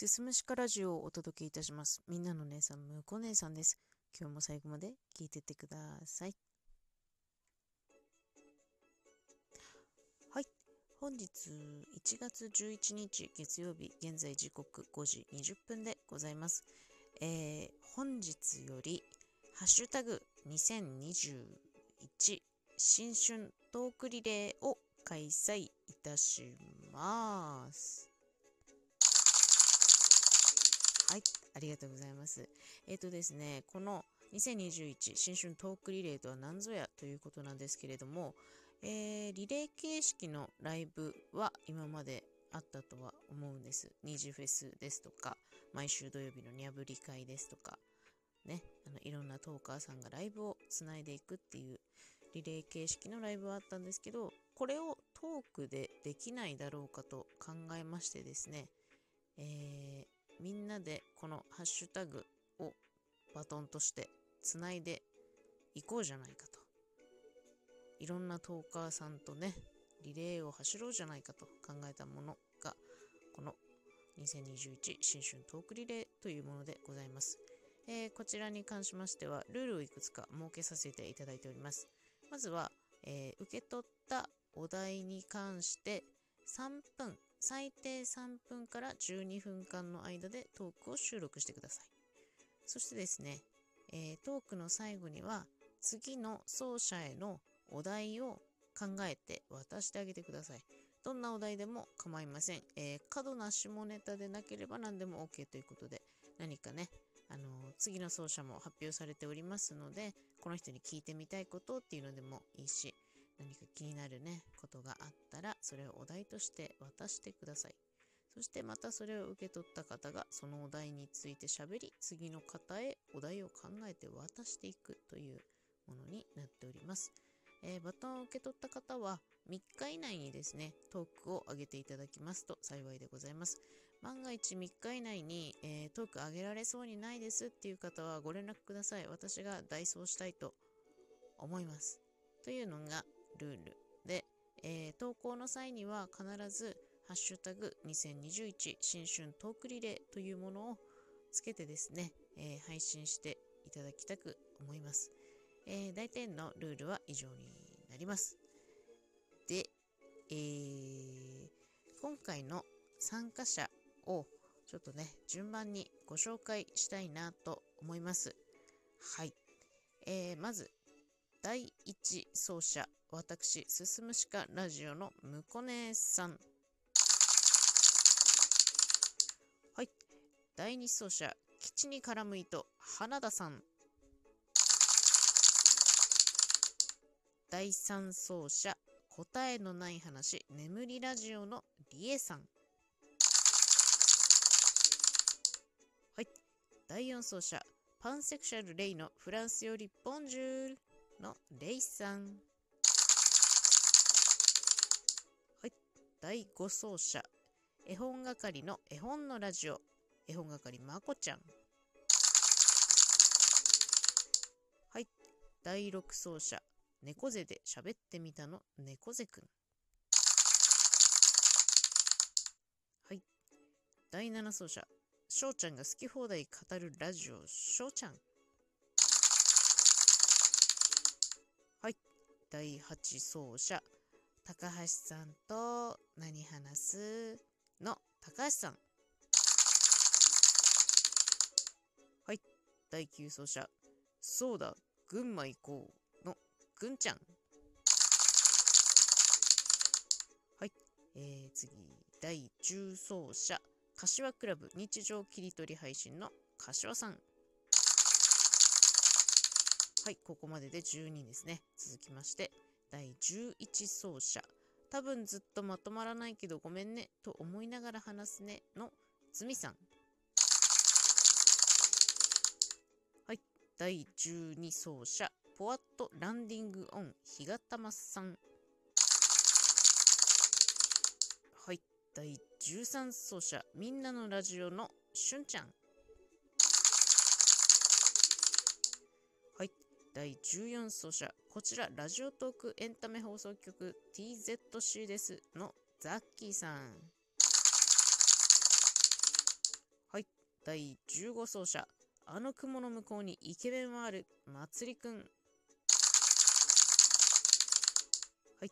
すすむしかラジオをお届けいたします。みんなの姉さん、むこ姉さんです。今日も最後まで聞いてってください。はい。本日1月11日月曜日、現在時刻5時20分でございます。えー、本日より、ハッシュタグ2021新春トークリレーを開催いたします。はい、ありがとうございます。えっ、ー、とですね、この2021新春トークリレーとは何ぞやということなんですけれども、えー、リレー形式のライブは今まであったとは思うんです。二次フェスですとか、毎週土曜日のにゃぶり会ですとか、ね、あのいろんなトーカーさんがライブをつないでいくっていうリレー形式のライブはあったんですけど、これをトークでできないだろうかと考えましてですね、えーみんなでこのハッシュタグをバトンとしてつないでいこうじゃないかと。いろんなトーカーさんとね、リレーを走ろうじゃないかと考えたものが、この2021新春トークリレーというものでございます。えー、こちらに関しましては、ルールをいくつか設けさせていただいております。まずは、えー、受け取ったお題に関して3分最低3分から12分間の間でトークを収録してください。そしてですね、えー、トークの最後には次の奏者へのお題を考えて渡してあげてください。どんなお題でも構いません。えー、過度な下ネタでなければ何でも OK ということで、何かね、あのー、次の奏者も発表されておりますので、この人に聞いてみたいことっていうのでもいいし、何か気になるね、ことがあったら、それをお題として渡してください。そしてまたそれを受け取った方がそのお題について喋り、次の方へお題を考えて渡していくというものになっております。えー、バトンを受け取った方は3日以内にですね、トークを上げていただきますと幸いでございます。万が一3日以内に、えー、トーク上げられそうにないですっていう方はご連絡ください。私が代走したいと思います。というのがルールで、えー、投稿の際には必ずハッシュタグ2021新春トークリレーというものをつけてですね、えー、配信していただきたく思います。えー、大体のルールは以上になります。で、えー、今回の参加者をちょっとね、順番にご紹介したいなと思います。はい。えー、まず、第1走者、私、すすむしかラジオのむこねさん。はい。第2走者、基地に絡む糸、花田さん。第3走者、答えのない話、眠りラジオのりえさん。はい。第4走者、パンセクシャルレイのフランスよりボンジュールのレイさん。はい第5走者、絵本係の絵本のラジオ、絵本係まこちゃん。はい。第6走者、猫背で喋ってみたの猫背くん。はい。第7走者、しょうちゃんが好き放題語るラジオ、しょうちゃん。第8走者、高橋さんと何話すの高橋さん。はい。第9走者。そうだ、群馬行こうのぐんちゃん。はい。えー、次。第10走者。柏クラブ日常切り取り配信の柏さん。はい。ここまでで12ですね。続きまして。第11走者。多分ずっとまとまらないけどごめんねと思いながら話すねのつみさん。はい。第12走者。ポワットランディングオン日がたまさん。はい。第13走者。みんなのラジオのしゅんちゃん。はい第14走者、こちら、ラジオトークエンタメ放送局 TZC ですのザッキーさん。はい第15走者、あの雲の向こうにイケメンはある、まつりくん。はい。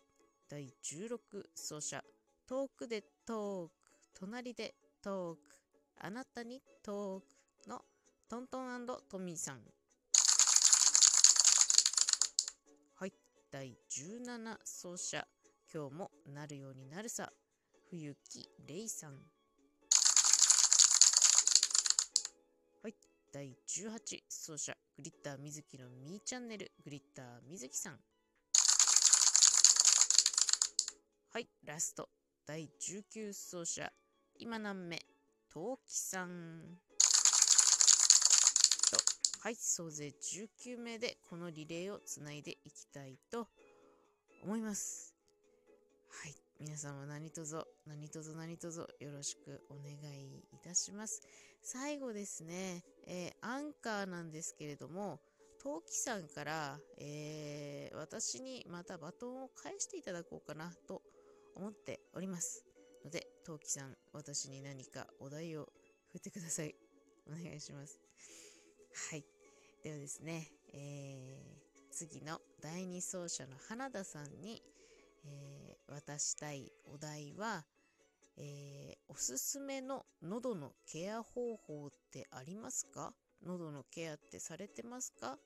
第16走者、遠くでトーク、隣でトーク、あなたにトークのトントントミーさん。はい。第17走者、今日もなるようになるさ、冬木レイさん。はい。第18走者、グリッターみずきのみーチャンネル、グリッターみずきさん。はい。ラスト。第19走者、今何目、陶器さん。はい、総勢19名でこのリレーをつないでいきたいと思います。はい、皆様何卒、何卒何卒よろしくお願いいたします。最後ですね、えー、アンカーなんですけれども、陶器さんから、えー、私にまたバトンを返していただこうかなと思っております。ので、トウキさん、私に何かお題を振ってください。お願いします。はい。ではですね、えー、次の第2走者の花田さんに、えー、渡したいお題は、えー、おすすめの喉のケア方法ってありますか？喉のケアってされてますか？っ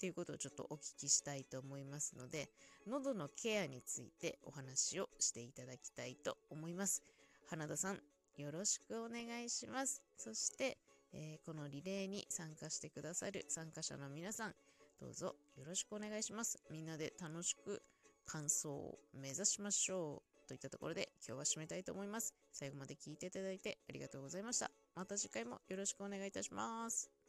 ていうことをちょっとお聞きしたいと思いますので、喉のケアについてお話をしていただきたいと思います。花田さん、よろしくお願いします。そして、えー、このリレーに参加してくださる参加者の皆さん、どうぞよろしくお願いします。みんなで楽しく感想を目指しましょう。といったところで今日は締めたいと思います。最後まで聞いていただいてありがとうございました。また次回もよろしくお願いいたします。